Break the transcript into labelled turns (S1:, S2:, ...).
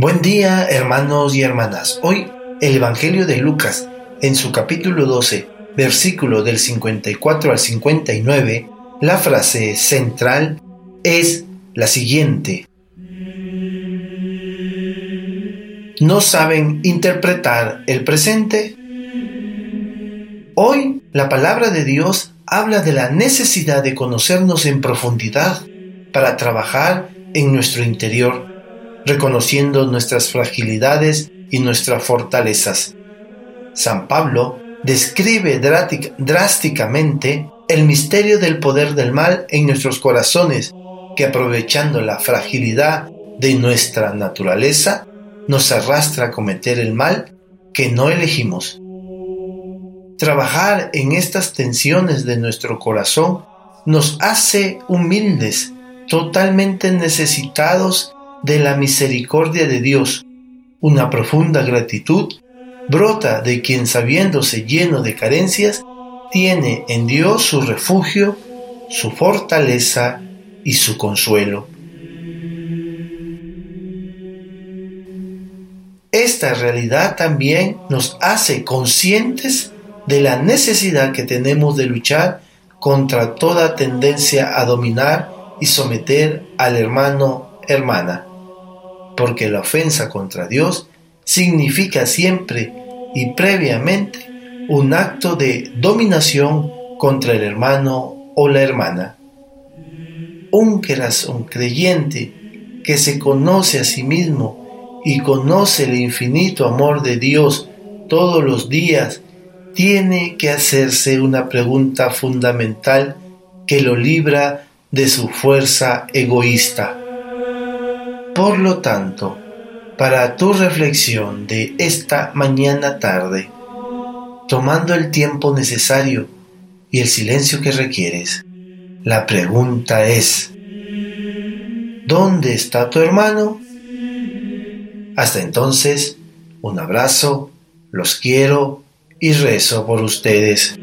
S1: Buen día hermanos y hermanas. Hoy el Evangelio de Lucas, en su capítulo 12, versículo del 54 al 59, la frase central es la siguiente. ¿No saben interpretar el presente? Hoy la palabra de Dios habla de la necesidad de conocernos en profundidad para trabajar en nuestro interior reconociendo nuestras fragilidades y nuestras fortalezas. San Pablo describe drásticamente el misterio del poder del mal en nuestros corazones, que aprovechando la fragilidad de nuestra naturaleza, nos arrastra a cometer el mal que no elegimos. Trabajar en estas tensiones de nuestro corazón nos hace humildes, totalmente necesitados de la misericordia de Dios. Una profunda gratitud brota de quien sabiéndose lleno de carencias, tiene en Dios su refugio, su fortaleza y su consuelo. Esta realidad también nos hace conscientes de la necesidad que tenemos de luchar contra toda tendencia a dominar y someter al hermano, hermana porque la ofensa contra Dios significa siempre y previamente un acto de dominación contra el hermano o la hermana. Un corazón creyente que se conoce a sí mismo y conoce el infinito amor de Dios todos los días, tiene que hacerse una pregunta fundamental que lo libra de su fuerza egoísta. Por lo tanto, para tu reflexión de esta mañana tarde, tomando el tiempo necesario y el silencio que requieres, la pregunta es, ¿dónde está tu hermano? Hasta entonces, un abrazo, los quiero y rezo por ustedes.